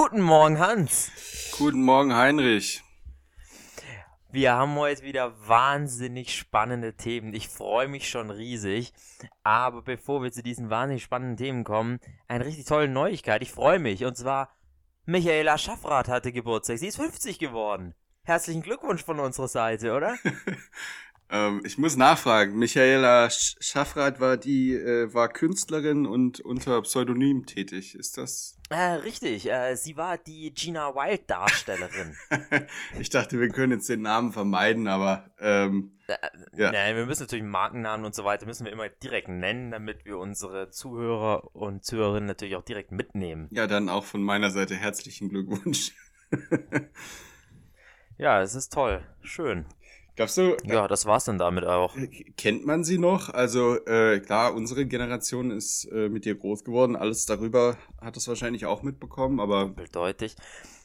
Guten Morgen, Hans. Guten Morgen, Heinrich. Wir haben heute wieder wahnsinnig spannende Themen. Ich freue mich schon riesig. Aber bevor wir zu diesen wahnsinnig spannenden Themen kommen, eine richtig tolle Neuigkeit. Ich freue mich. Und zwar, Michaela Schaffrath hatte Geburtstag. Sie ist 50 geworden. Herzlichen Glückwunsch von unserer Seite, oder? Ähm, ich muss nachfragen. Michaela Schaffrath war die, äh, war Künstlerin und unter Pseudonym tätig. Ist das? Äh, richtig. Äh, sie war die Gina Wild Darstellerin. ich dachte, wir können jetzt den Namen vermeiden, aber ähm, äh, ja. Nein, wir müssen natürlich Markennamen und so weiter müssen wir immer direkt nennen, damit wir unsere Zuhörer und Zuhörerinnen natürlich auch direkt mitnehmen. Ja, dann auch von meiner Seite herzlichen Glückwunsch. ja, es ist toll. Schön. Glaubst du? Ja, das war's dann damit auch. Äh, kennt man sie noch? Also äh, klar, unsere Generation ist äh, mit dir groß geworden. Alles darüber hat es wahrscheinlich auch mitbekommen, aber deutlich.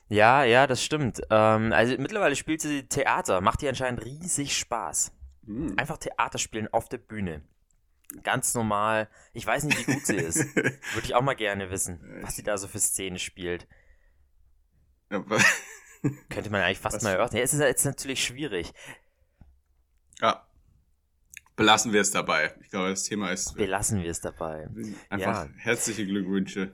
Ja, ja, das stimmt. Ähm, also mittlerweile spielt sie Theater, macht ihr anscheinend riesig Spaß. Hm. Einfach Theater spielen auf der Bühne. Ganz normal. Ich weiß nicht, wie gut sie ist. Würde ich auch mal gerne wissen, was sie da so für Szene spielt. Ja, Könnte man eigentlich fast was? mal erörtern. Ja, es ist jetzt natürlich schwierig. Ja. Belassen wir es dabei. Ich glaube, das Thema ist. Belassen wir es dabei. Einfach ja. herzliche Glückwünsche.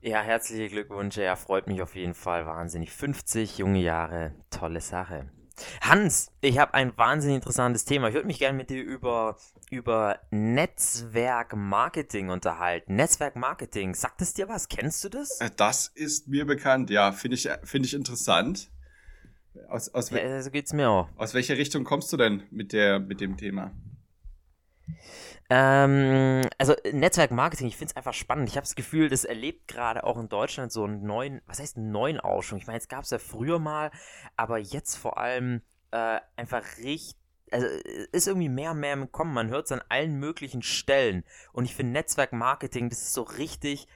Ja, herzliche Glückwünsche. Ja, freut mich auf jeden Fall wahnsinnig. 50 junge Jahre, tolle Sache. Hans, ich habe ein wahnsinnig interessantes Thema. Ich würde mich gerne mit dir über, über Netzwerkmarketing unterhalten. Netzwerkmarketing, sagt es dir was? Kennst du das? Äh, das ist mir bekannt, ja. Finde ich, find ich interessant. Aus, aus ja, so geht's mir auch. Aus welcher Richtung kommst du denn mit, der, mit dem Thema? Ähm, also Netzwerkmarketing, ich finde es einfach spannend. Ich habe das Gefühl, das erlebt gerade auch in Deutschland so einen neuen, was heißt einen neuen Aufschwung? Ich meine, es gab es ja früher mal, aber jetzt vor allem äh, einfach richtig also ist irgendwie mehr und mehr im Kommen. Man hört es an allen möglichen Stellen. Und ich finde Netzwerkmarketing, das ist so richtig,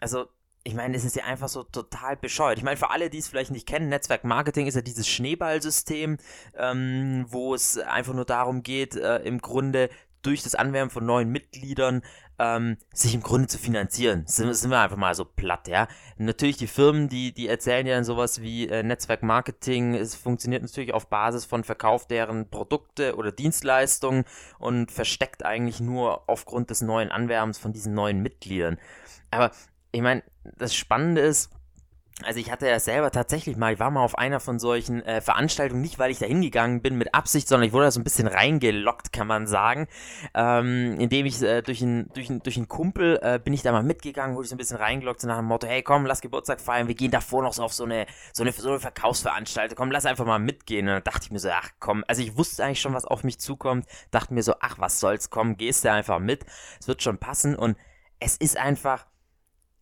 also ich meine, es ist ja einfach so total bescheuert. Ich meine, für alle, die es vielleicht nicht kennen, Netzwerkmarketing ist ja dieses Schneeballsystem, ähm, wo es einfach nur darum geht, äh, im Grunde durch das Anwerben von neuen Mitgliedern ähm, sich im Grunde zu finanzieren. Sind, sind wir einfach mal so platt, ja. Natürlich die Firmen, die, die erzählen ja dann sowas wie äh, Netzwerkmarketing. Es funktioniert natürlich auf Basis von Verkauf deren Produkte oder Dienstleistungen und versteckt eigentlich nur aufgrund des neuen Anwerbens von diesen neuen Mitgliedern. Aber ich meine, das Spannende ist, also ich hatte ja selber tatsächlich mal, ich war mal auf einer von solchen äh, Veranstaltungen, nicht weil ich da hingegangen bin mit Absicht, sondern ich wurde da so ein bisschen reingelockt, kann man sagen. Ähm, indem ich äh, durch einen durch durch ein Kumpel äh, bin ich da mal mitgegangen, wurde ich so ein bisschen reingelockt, so nach dem Motto, hey komm, lass Geburtstag feiern, wir gehen davor noch so auf so eine, so eine, so eine Verkaufsveranstaltung, komm, lass einfach mal mitgehen. Und dann dachte ich mir so, ach komm, also ich wusste eigentlich schon, was auf mich zukommt, dachte mir so, ach was soll's, komm, gehst du einfach mit, es wird schon passen und es ist einfach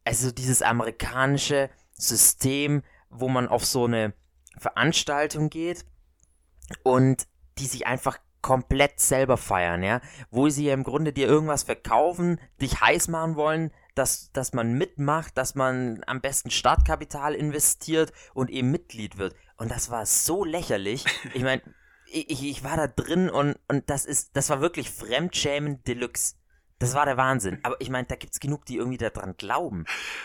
also dieses amerikanische System, wo man auf so eine Veranstaltung geht und die sich einfach komplett selber feiern, ja, wo sie ja im Grunde dir irgendwas verkaufen, dich heiß machen wollen, dass, dass man mitmacht, dass man am besten Startkapital investiert und eben Mitglied wird. Und das war so lächerlich. Ich meine, ich, ich war da drin und, und das ist, das war wirklich Fremdschämen Deluxe. Das war der Wahnsinn. Aber ich meine, da gibt es genug, die irgendwie daran glauben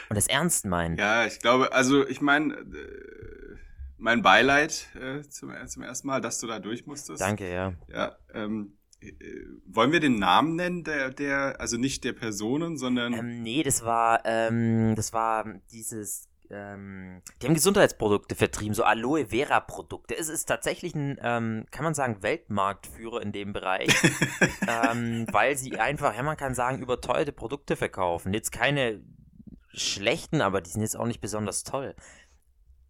und das ernst meinen. Ja, ich glaube, also ich meine, äh, mein Beileid äh, zum, zum ersten Mal, dass du da durch musstest. Danke, ja. Ja, ähm, äh, wollen wir den Namen nennen, der, der, also nicht der Personen, sondern. Ähm, nee, das war, ähm, das war dieses ähm, die haben Gesundheitsprodukte vertrieben, so Aloe Vera Produkte. Es ist tatsächlich ein, ähm, kann man sagen, Weltmarktführer in dem Bereich, ähm, weil sie einfach, ja, man kann sagen, überteuerte Produkte verkaufen. Jetzt keine schlechten, aber die sind jetzt auch nicht besonders toll.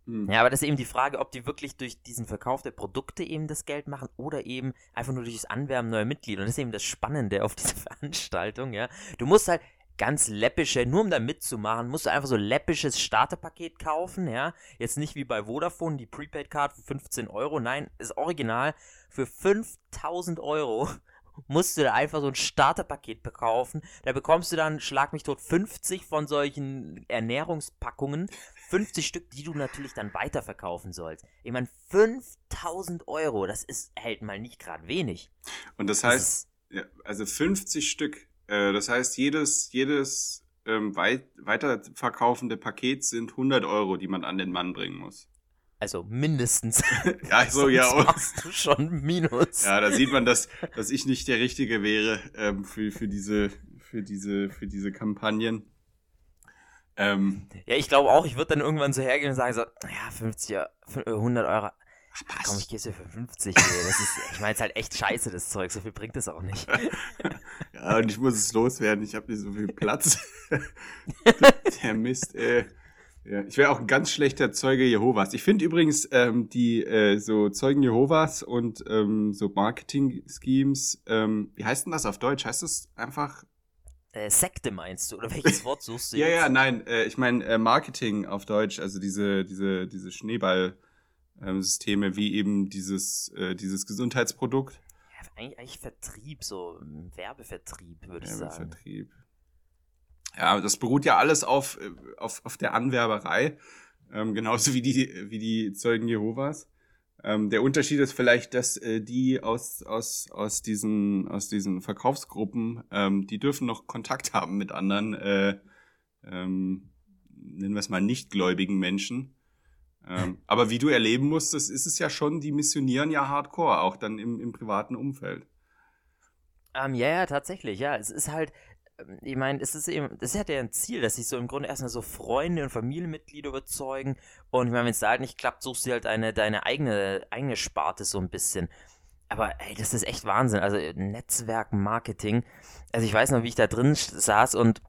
Hm. Ja, aber das ist eben die Frage, ob die wirklich durch diesen Verkauf der Produkte eben das Geld machen oder eben einfach nur durch das Anwerben neuer Mitglieder. Und das ist eben das Spannende auf dieser Veranstaltung, ja. Du musst halt, ganz läppische, nur um da mitzumachen, musst du einfach so läppisches Starterpaket kaufen, ja. Jetzt nicht wie bei Vodafone, die Prepaid-Card für 15 Euro, nein, ist original. Für 5000 Euro musst du da einfach so ein Starterpaket bekaufen. Da bekommst du dann, schlag mich tot, 50 von solchen Ernährungspackungen. 50 Stück, die du natürlich dann weiterverkaufen sollst. Ich meine, 5000 Euro, das ist halt mal nicht gerade wenig. Und das heißt, das ja, also 50 Stück äh, das heißt, jedes, jedes ähm, weit, weiterverkaufende Paket sind 100 Euro, die man an den Mann bringen muss. Also mindestens. ja, so ja. Sonst machst du schon Minus. Ja, da sieht man, dass, dass ich nicht der Richtige wäre ähm, für, für, diese, für, diese, für diese Kampagnen. Ähm, ja, ich glaube auch, ich würde dann irgendwann so hergehen und sagen so, ja, 50, 100 Euro. Ach, komm, ich geh's dir für 50. Ey. Das ist, ich meine, es ist halt echt scheiße, das Zeug. So viel bringt es auch nicht. ja, und ich muss es loswerden. Ich habe nicht so viel Platz. der Mist, ey. Ja, ich wäre auch ein ganz schlechter Zeuge Jehovas. Ich finde übrigens ähm, die äh, so Zeugen Jehovas und ähm, so Marketing-Schemes, ähm, wie heißt denn das auf Deutsch? Heißt das einfach äh, Sekte meinst du? Oder welches Wort suchst du ja, jetzt? Ja, nein, äh, ich meine äh, Marketing auf Deutsch, also diese, diese, diese Schneeball-Systeme, ähm, wie eben dieses, äh, dieses Gesundheitsprodukt. Ja, eigentlich, eigentlich Vertrieb, so Werbevertrieb, würde ich sagen. Werbevertrieb. Ja, das beruht ja alles auf, äh, auf, auf der Anwerberei, ähm, genauso wie die, wie die Zeugen Jehovas. Ähm, der Unterschied ist vielleicht, dass äh, die aus, aus, aus, diesen, aus diesen Verkaufsgruppen, ähm, die dürfen noch Kontakt haben mit anderen, äh, ähm, nennen wir es mal nichtgläubigen Menschen. Ähm, aber wie du erleben musstest, ist es ja schon, die missionieren ja hardcore, auch dann im, im privaten Umfeld. Ähm, ja, ja, tatsächlich, ja. Es ist halt, ähm, ich meine, es ist eben, das hat ja ein Ziel, dass sich so im Grunde erstmal so Freunde und Familienmitglieder überzeugen. Und ich meine, wenn es da halt nicht klappt, suchst du halt eine, deine eigene, eigene Sparte so ein bisschen. Aber ey, das ist echt Wahnsinn. Also Netzwerkmarketing. Also ich weiß noch, wie ich da drin saß und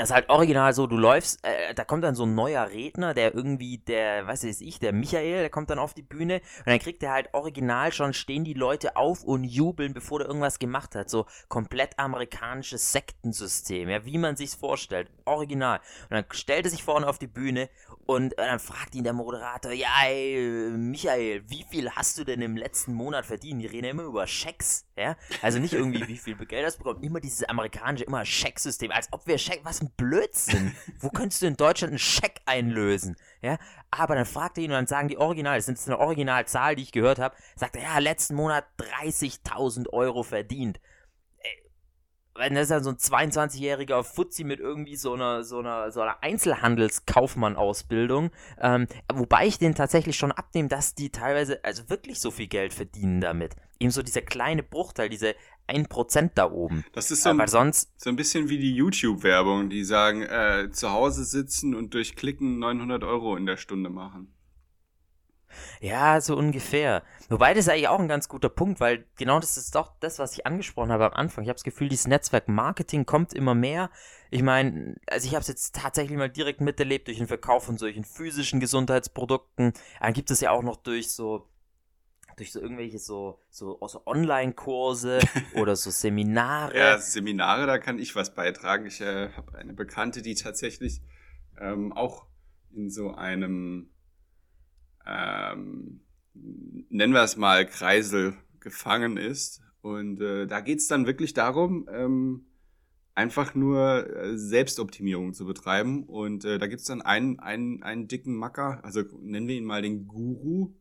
das ist halt original so, du läufst, äh, da kommt dann so ein neuer Redner, der irgendwie, der, weiß ich, der Michael, der kommt dann auf die Bühne und dann kriegt er halt original schon, stehen die Leute auf und jubeln, bevor der irgendwas gemacht hat. So komplett amerikanisches Sektensystem, ja, wie man sich's vorstellt. Original. Und dann stellt er sich vorne auf die Bühne und äh, dann fragt ihn der Moderator, ja, ey, Michael, wie viel hast du denn im letzten Monat verdient? Die reden ja immer über Schecks, ja? Also nicht irgendwie, wie viel Geld hast du bekommen, immer dieses amerikanische, immer Schecksystem, als ob wir Scheck, was ein Blödsinn. Wo könntest du in Deutschland einen Scheck einlösen, ja? Aber dann fragt er ihn und dann sagen die Original, das ist eine Originalzahl, die ich gehört habe, sagt er, ja, letzten Monat 30.000 Euro verdient wenn das ist dann so ein 22-jähriger Fuzzi mit irgendwie so einer, so einer, so einer Einzelhandelskaufmann-Ausbildung. Ähm, wobei ich den tatsächlich schon abnehme, dass die teilweise also wirklich so viel Geld verdienen damit. Eben so dieser kleine Bruchteil, diese 1% da oben. Das ist so, ein, sonst so ein bisschen wie die YouTube-Werbung, die sagen, äh, zu Hause sitzen und durch Klicken 900 Euro in der Stunde machen. Ja, so ungefähr. Wobei das ist eigentlich auch ein ganz guter Punkt, weil genau das ist doch das, was ich angesprochen habe am Anfang. Ich habe das Gefühl, dieses Netzwerk-Marketing kommt immer mehr. Ich meine, also ich habe es jetzt tatsächlich mal direkt miterlebt durch den Verkauf von solchen physischen Gesundheitsprodukten. Dann gibt es ja auch noch durch so durch so irgendwelche so, so, so Online-Kurse oder so Seminare. Ja, Seminare, da kann ich was beitragen. Ich äh, habe eine Bekannte, die tatsächlich ähm, auch in so einem ähm, nennen wir es mal, Kreisel gefangen ist. Und äh, da geht's dann wirklich darum, ähm, einfach nur äh, Selbstoptimierung zu betreiben. Und äh, da gibt's dann einen, einen, einen dicken Macker, also nennen wir ihn mal den Guru.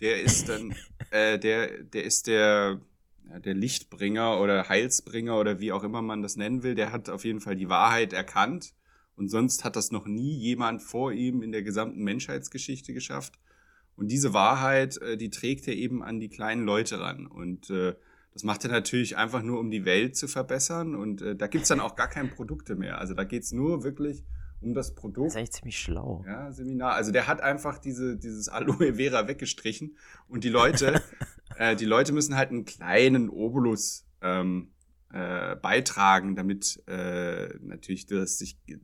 Der ist dann, äh, der, der ist der, der Lichtbringer oder Heilsbringer oder wie auch immer man das nennen will. Der hat auf jeden Fall die Wahrheit erkannt. Und sonst hat das noch nie jemand vor ihm in der gesamten Menschheitsgeschichte geschafft. Und diese Wahrheit, äh, die trägt er eben an die kleinen Leute ran. Und äh, das macht er natürlich einfach nur, um die Welt zu verbessern. Und äh, da gibt's dann auch gar keine Produkte mehr. Also da geht's nur wirklich um das Produkt. Das ist eigentlich ziemlich schlau. Ja, Seminar. Also der hat einfach diese, dieses Aloe Vera weggestrichen. Und die Leute, äh, die Leute müssen halt einen kleinen Obolus ähm, äh, beitragen, damit äh, natürlich dass sich äh,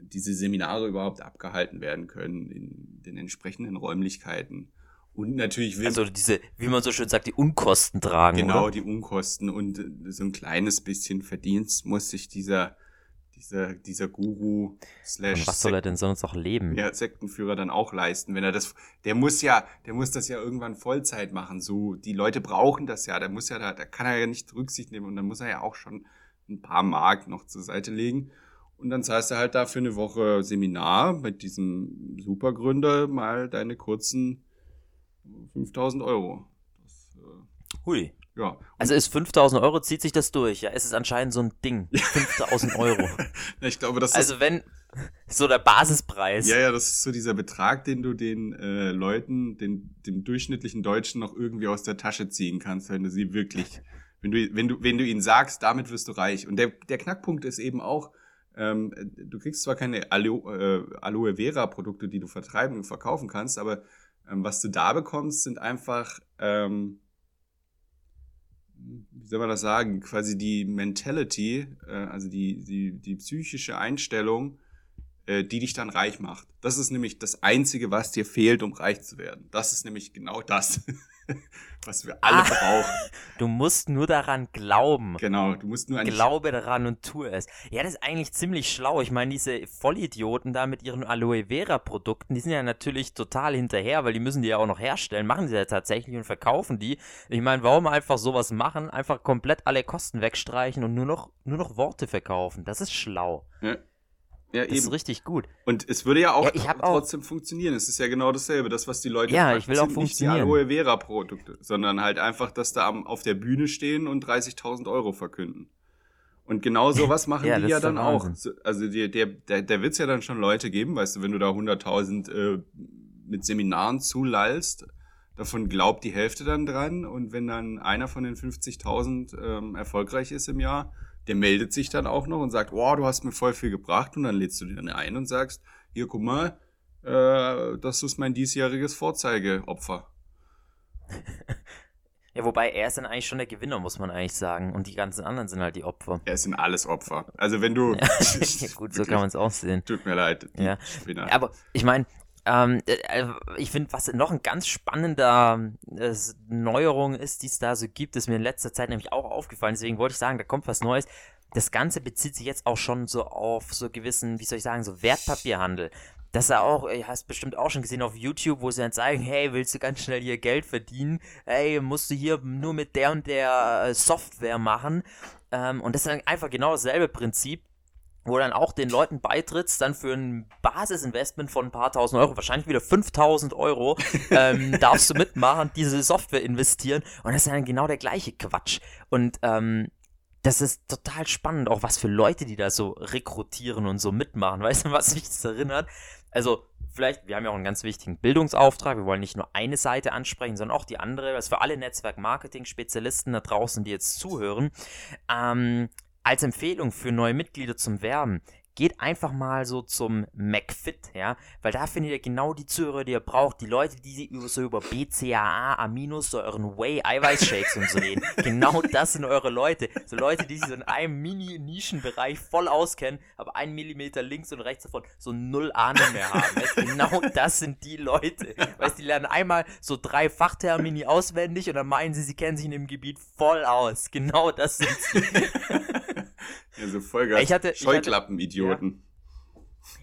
diese Seminare überhaupt abgehalten werden können in den entsprechenden Räumlichkeiten. Und natürlich will Also diese, wie man so schön sagt, die Unkosten tragen. Genau, oder? die Unkosten und so ein kleines bisschen Verdienst muss sich dieser dieser, dieser Guru slash. was soll er denn sonst auch leben? Ja, Sektenführer dann auch leisten, wenn er das, der muss ja, der muss das ja irgendwann Vollzeit machen, so, die Leute brauchen das ja, der muss ja da, da kann er ja nicht Rücksicht nehmen und dann muss er ja auch schon ein paar Mark noch zur Seite legen. Und dann zahlst du halt da für eine Woche Seminar mit diesem Supergründer mal deine kurzen 5000 Euro. Das, äh, Hui. Ja. Also ist 5000 Euro, zieht sich das durch, ja? Es ist anscheinend so ein Ding. 5000 Euro. ich glaube, das Also wenn, so der Basispreis. Ja, ja, das ist so dieser Betrag, den du den äh, Leuten, den, dem durchschnittlichen Deutschen noch irgendwie aus der Tasche ziehen kannst, wenn du sie wirklich, wenn du, wenn du, wenn du ihnen sagst, damit wirst du reich. Und der, der Knackpunkt ist eben auch, ähm, du kriegst zwar keine Aloe, äh, Aloe Vera Produkte, die du vertreiben und verkaufen kannst, aber ähm, was du da bekommst, sind einfach, ähm, wie soll man das sagen, quasi die Mentality, äh, also die, die, die psychische Einstellung, äh, die dich dann reich macht. Das ist nämlich das Einzige, was dir fehlt, um reich zu werden. Das ist nämlich genau das, was wir alle ah, brauchen. Du musst nur daran glauben. Genau, du musst nur an Glaube daran und tue es. Ja, das ist eigentlich ziemlich schlau. Ich meine, diese Vollidioten da mit ihren Aloe Vera Produkten, die sind ja natürlich total hinterher, weil die müssen die ja auch noch herstellen. Machen sie ja tatsächlich und verkaufen die. Ich meine, warum einfach sowas machen? Einfach komplett alle Kosten wegstreichen und nur noch, nur noch Worte verkaufen. Das ist schlau. Ja. Ja, das eben. ist richtig gut. Und es würde ja auch ja, trotzdem auch funktionieren. Es ist ja genau dasselbe. Das, was die Leute ja, ich will auch nicht die Aloe Vera Produkte, sondern halt einfach, dass da auf der Bühne stehen und 30.000 Euro verkünden. Und genau sowas machen ja, die ja dann auch. Also der, der, der, der wird es ja dann schon Leute geben, weißt du, wenn du da 100.000 äh, mit Seminaren zulallst, davon glaubt die Hälfte dann dran. Und wenn dann einer von den 50.000 ähm, erfolgreich ist im Jahr, der meldet sich dann auch noch und sagt, wow, du hast mir voll viel gebracht und dann lädst du den dann ein und sagst, hier, guck mal, äh, das ist mein diesjähriges Vorzeigeopfer. Ja, wobei er ist dann eigentlich schon der Gewinner, muss man eigentlich sagen. Und die ganzen anderen sind halt die Opfer. Er sind alles Opfer. Also wenn du. ja, gut, so kann man es auch sehen. Tut mir leid. Ja. Aber ich meine, ähm, äh, äh, ich finde, was noch ein ganz spannender äh, Neuerung ist, die es da so gibt, ist mir in letzter Zeit nämlich auch aufgefallen. Deswegen wollte ich sagen, da kommt was Neues. Das Ganze bezieht sich jetzt auch schon so auf so gewissen, wie soll ich sagen, so Wertpapierhandel. Das er auch, ihr hast bestimmt auch schon gesehen auf YouTube, wo sie dann sagen, hey, willst du ganz schnell hier Geld verdienen? Hey, musst du hier nur mit der und der äh, Software machen. Ähm, und das ist dann einfach genau dasselbe Prinzip wo dann auch den Leuten beitrittst, dann für ein Basisinvestment von ein paar tausend Euro, wahrscheinlich wieder 5000 Euro, ähm, darfst du mitmachen, diese Software investieren und das ist dann genau der gleiche Quatsch. Und ähm, das ist total spannend, auch was für Leute, die da so rekrutieren und so mitmachen. Weißt du, was mich das erinnert? Also, vielleicht, wir haben ja auch einen ganz wichtigen Bildungsauftrag. Wir wollen nicht nur eine Seite ansprechen, sondern auch die andere. Das ist für alle Netzwerk-Marketing-Spezialisten da draußen, die jetzt zuhören. Ähm, als Empfehlung für neue Mitglieder zum Werben, geht einfach mal so zum McFit, ja, weil da findet ihr genau die Zuhörer, die ihr braucht, die Leute, die so über BCAA, Aminosäuren, Whey, Eiweißshakes und so reden. genau das sind eure Leute. So Leute, die sich so in einem Mini-Nischenbereich voll auskennen, aber einen Millimeter links und rechts davon so null Ahnung mehr haben. Weißt, genau das sind die Leute. Weißt, die lernen einmal so drei Fachtermini auswendig und dann meinen sie, sie kennen sich in dem Gebiet voll aus. Genau das sind sie. Ja, so Vollgas. Ich hatte, Scheuklappen-Idioten.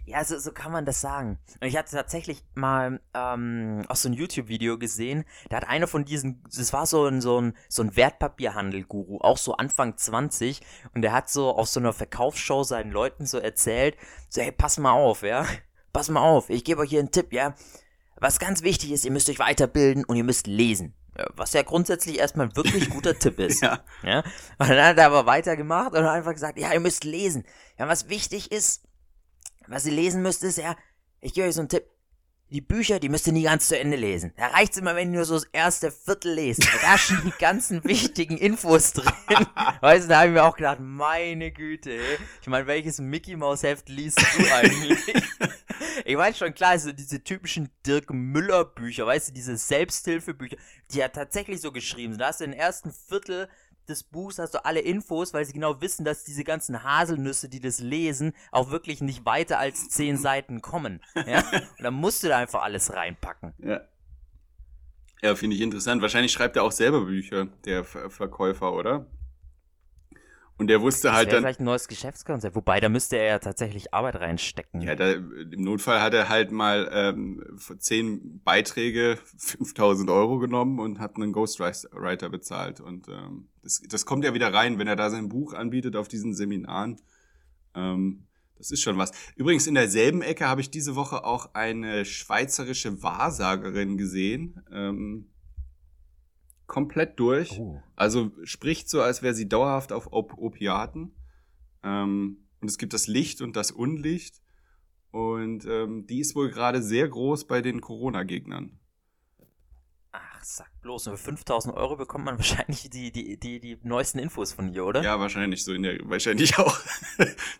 Ja, so, so kann man das sagen. Und ich hatte tatsächlich mal ähm, auch so ein YouTube-Video gesehen, da hat einer von diesen, das war so ein, so ein, so ein Wertpapierhandel-Guru, auch so Anfang 20, und der hat so auf so einer Verkaufsshow seinen Leuten so erzählt, so, hey, pass mal auf, ja, pass mal auf, ich gebe euch hier einen Tipp, ja, was ganz wichtig ist, ihr müsst euch weiterbilden und ihr müsst lesen. Was ja grundsätzlich erstmal ein wirklich guter Tipp ist. ja. ja. Und dann hat er aber weitergemacht und einfach gesagt, ja, ihr müsst lesen. Ja, was wichtig ist, was ihr lesen müsst, ist ja, ich gebe euch so einen Tipp. Die Bücher, die müsst ihr nie ganz zu Ende lesen. Da reicht's immer, wenn ihr nur so das erste Viertel lest. Da stehen die ganzen wichtigen Infos drin. weißt du, da haben wir auch gedacht, meine Güte, ey. Ich meine, welches Mickey Maus Heft liest du eigentlich? Ich weiß schon, klar, so diese typischen Dirk Müller Bücher, weißt du, diese Selbsthilfebücher, die ja tatsächlich so geschrieben sind. Da hast du den ersten Viertel des Buchs hast du alle Infos, weil sie genau wissen, dass diese ganzen Haselnüsse, die das lesen, auch wirklich nicht weiter als zehn Seiten kommen. Ja? Und dann musst du da einfach alles reinpacken. Ja. Ja, finde ich interessant. Wahrscheinlich schreibt er auch selber Bücher, der Ver Verkäufer, oder? Und der wusste das halt dann. vielleicht ein neues Geschäftskonzept. Wobei, da müsste er ja tatsächlich Arbeit reinstecken. Ja, da, im Notfall hat er halt mal ähm, für zehn Beiträge 5000 Euro genommen und hat einen Ghostwriter bezahlt. Und ähm, das, das kommt ja wieder rein, wenn er da sein Buch anbietet auf diesen Seminaren. Ähm, das ist schon was. Übrigens, in derselben Ecke habe ich diese Woche auch eine schweizerische Wahrsagerin gesehen. Ähm, komplett durch. Oh. Also spricht so, als wäre sie dauerhaft auf Op Opiaten. Ähm, und es gibt das Licht und das Unlicht. Und ähm, die ist wohl gerade sehr groß bei den Corona-Gegnern. Ach, sag bloß, nur für 5000 Euro bekommt man wahrscheinlich die, die, die, die neuesten Infos von ihr, oder? Ja, wahrscheinlich so in der, wahrscheinlich auch.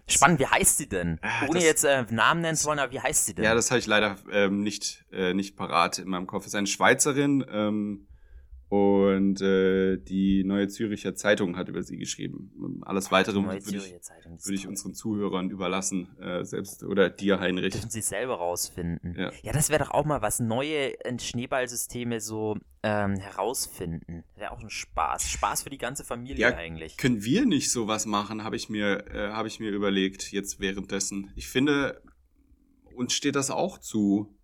Spannend, wie heißt sie denn? Ah, Ohne das, jetzt äh, Namen nennen zu wollen, aber wie heißt sie denn? Ja, das habe ich leider ähm, nicht, äh, nicht parat in meinem Kopf. Es ist eine Schweizerin, ähm, und äh, die Neue Züricher Zeitung hat über sie geschrieben. Alles weitere würde ich, würd ich unseren Zuhörern überlassen, äh, selbst oder dir, Heinrich. Dürfen sie selber rausfinden. Ja, ja das wäre doch auch mal was, neue Schneeballsysteme so ähm, herausfinden. Wäre auch ein Spaß. Spaß für die ganze Familie ja, eigentlich. Können wir nicht sowas machen, habe ich, mir, äh, hab ich mir überlegt, jetzt währenddessen. Ich finde, uns steht das auch zu.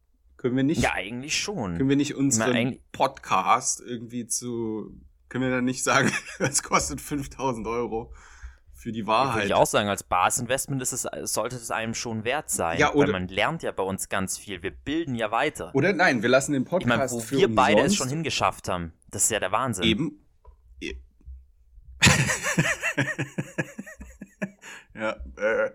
Können wir nicht? Ja, eigentlich schon. Können wir nicht unseren Podcast irgendwie zu, können wir dann nicht sagen, es kostet 5000 Euro für die Wahrheit? Würde ich auch sagen, als Basisinvestment ist es, sollte es einem schon wert sein. Ja, oder, weil man lernt ja bei uns ganz viel. Wir bilden ja weiter. Oder nein, wir lassen den Podcast ich meine, wo wir beide es schon hingeschafft haben. Das ist ja der Wahnsinn. Eben. ja, äh,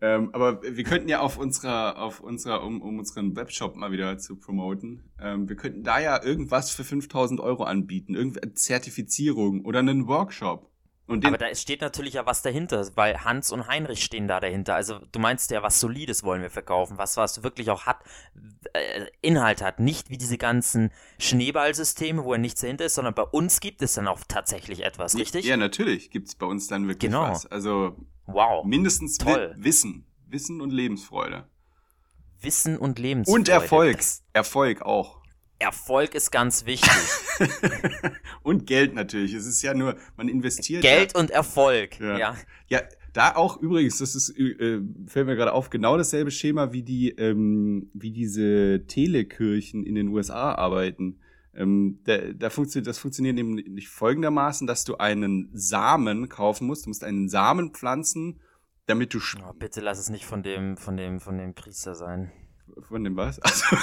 ähm, aber wir könnten ja auf unserer, auf unserer, um, um unseren Webshop mal wieder zu promoten, ähm, wir könnten da ja irgendwas für 5000 Euro anbieten, irgendeine Zertifizierung oder einen Workshop. Und aber da steht natürlich ja was dahinter, weil Hans und Heinrich stehen da dahinter. Also du meinst ja, was Solides wollen wir verkaufen, was was wirklich auch hat, äh, Inhalt hat. Nicht wie diese ganzen Schneeballsysteme, wo er nichts dahinter ist, sondern bei uns gibt es dann auch tatsächlich etwas, richtig? Ja, natürlich gibt es bei uns dann wirklich genau. was. Also Wow. Mindestens Toll. Wissen. Wissen und Lebensfreude. Wissen und Lebensfreude. Und Erfolg. Das Erfolg auch. Erfolg ist ganz wichtig. und Geld natürlich. Es ist ja nur, man investiert. Geld ja. und Erfolg. Ja. ja. ja. da auch übrigens, das ist, äh, fällt mir gerade auf, genau dasselbe Schema, wie die, ähm, wie diese Telekirchen in den USA arbeiten. Ähm, da, da funktioniert, das funktioniert nämlich folgendermaßen, dass du einen Samen kaufen musst. Du musst einen Samen pflanzen, damit du. Oh, bitte lass es nicht von dem, von dem, von dem Priester sein. Von dem was? Also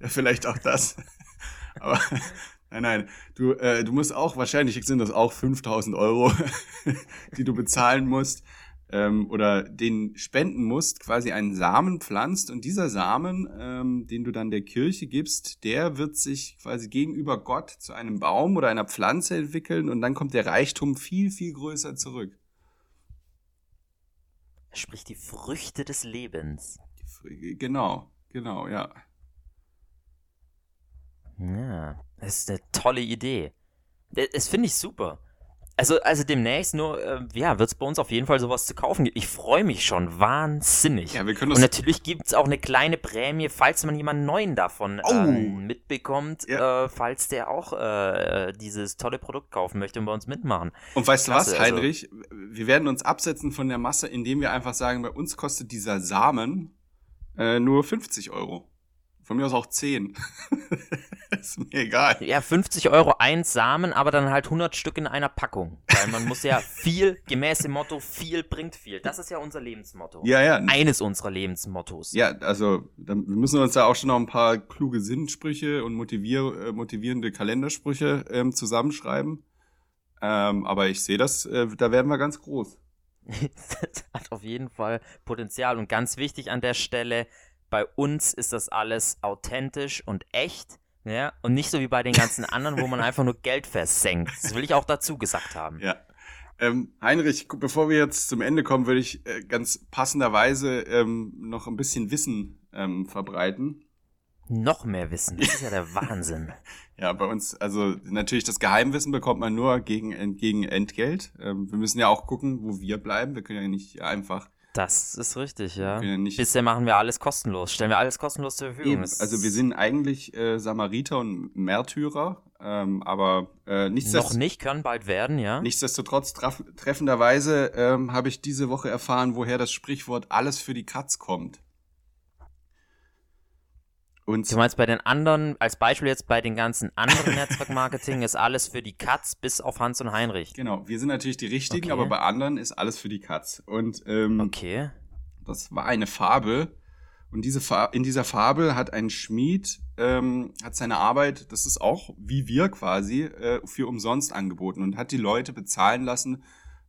ja, vielleicht auch das. Aber nein, nein. Du, äh, du musst auch, wahrscheinlich sind das auch 5000 Euro, die du bezahlen musst ähm, oder den spenden musst, quasi einen Samen pflanzt und dieser Samen, ähm, den du dann der Kirche gibst, der wird sich quasi gegenüber Gott zu einem Baum oder einer Pflanze entwickeln und dann kommt der Reichtum viel, viel größer zurück. Sprich die Früchte des Lebens. Genau, genau, ja. Ja, das ist eine tolle Idee. Das finde ich super. Also, also demnächst nur, äh, ja, wird es bei uns auf jeden Fall sowas zu kaufen geben. Ich freue mich schon wahnsinnig. Ja, wir können das Und natürlich gibt es auch eine kleine Prämie, falls man jemanden neuen davon oh. ähm, mitbekommt, ja. äh, falls der auch äh, dieses tolle Produkt kaufen möchte und bei uns mitmachen. Und weißt du was, also Heinrich? Also, wir werden uns absetzen von der Masse, indem wir einfach sagen, bei uns kostet dieser Samen äh, nur 50 Euro. Von mir aus auch 10. ist mir egal. Ja, 50 Euro ein Samen, aber dann halt 100 Stück in einer Packung. Weil man muss ja viel, gemäß dem Motto, viel bringt viel. Das ist ja unser Lebensmotto. Ja, ja. Eines unserer Lebensmottos. Ja, also dann müssen wir uns da auch schon noch ein paar kluge Sinnsprüche und motivier äh, motivierende Kalendersprüche ähm, zusammenschreiben. Ähm, aber ich sehe das, äh, da werden wir ganz groß. das hat auf jeden Fall Potenzial. Und ganz wichtig an der Stelle, bei uns ist das alles authentisch und echt. Ja, und nicht so wie bei den ganzen anderen, wo man einfach nur Geld versenkt. Das will ich auch dazu gesagt haben. Ja. Ähm, Heinrich, bevor wir jetzt zum Ende kommen, würde ich äh, ganz passenderweise ähm, noch ein bisschen Wissen ähm, verbreiten. Noch mehr Wissen, das ist ja der Wahnsinn. ja, bei uns, also natürlich das Geheimwissen bekommt man nur gegen, gegen Entgelt. Ähm, wir müssen ja auch gucken, wo wir bleiben. Wir können ja nicht einfach das ist richtig, ja. Bisher machen wir alles kostenlos, stellen wir alles kostenlos zur Verfügung. Eben. Also wir sind eigentlich äh, Samariter und Märtyrer, ähm, aber äh, nichtsdestotrotz... Noch nicht, können bald werden, ja. Nichtsdestotrotz treffenderweise ähm, habe ich diese Woche erfahren, woher das Sprichwort alles für die Katz kommt. Und du meinst bei den anderen, als Beispiel jetzt bei den ganzen anderen Netzwerkmarketing ist alles für die Katz bis auf Hans und Heinrich. Genau, wir sind natürlich die richtigen, okay. aber bei anderen ist alles für die Katz. Und ähm, okay. das war eine Fabel. Und diese Fa in dieser Fabel hat ein Schmied, ähm, hat seine Arbeit, das ist auch wie wir quasi, äh, für umsonst angeboten und hat die Leute bezahlen lassen,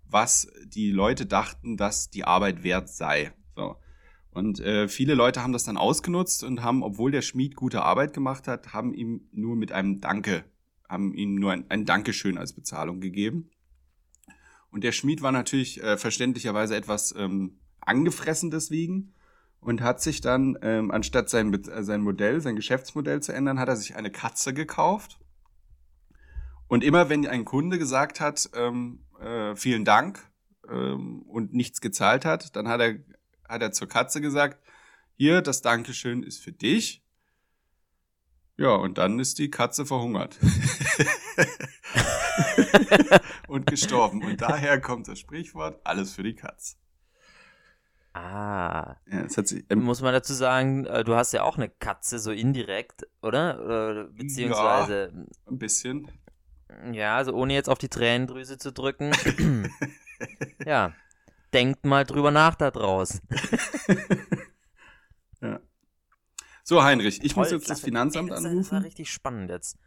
was die Leute dachten, dass die Arbeit wert sei. So. Und äh, viele Leute haben das dann ausgenutzt und haben, obwohl der Schmied gute Arbeit gemacht hat, haben ihm nur mit einem Danke, haben ihm nur ein, ein Dankeschön als Bezahlung gegeben. Und der Schmied war natürlich äh, verständlicherweise etwas ähm, angefressen deswegen und hat sich dann, ähm, anstatt sein, äh, sein Modell, sein Geschäftsmodell zu ändern, hat er sich eine Katze gekauft. Und immer wenn ein Kunde gesagt hat, ähm, äh, vielen Dank ähm, und nichts gezahlt hat, dann hat er, hat er zur Katze gesagt, hier, das Dankeschön ist für dich. Ja, und dann ist die Katze verhungert. und gestorben. Und daher kommt das Sprichwort, alles für die Katze. Ah. Ja, sich, ähm, Muss man dazu sagen, äh, du hast ja auch eine Katze, so indirekt, oder? oder beziehungsweise. Ja, ein bisschen. Ja, also ohne jetzt auf die Tränendrüse zu drücken. ja. Denkt mal drüber nach da draus. ja. So, Heinrich, ich Toll, muss jetzt das klasse. Finanzamt das, Das anrufen. war richtig spannend jetzt.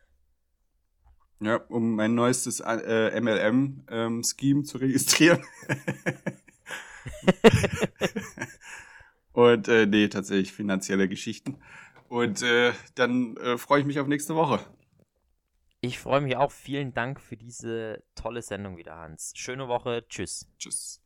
Ja, um mein neuestes äh, MLM-Scheme zu registrieren. Und äh, nee, tatsächlich finanzielle Geschichten. Und äh, dann äh, freue ich mich auf nächste Woche. Ich freue mich auch. Vielen Dank für diese tolle Sendung wieder, Hans. Schöne Woche. Tschüss. Tschüss.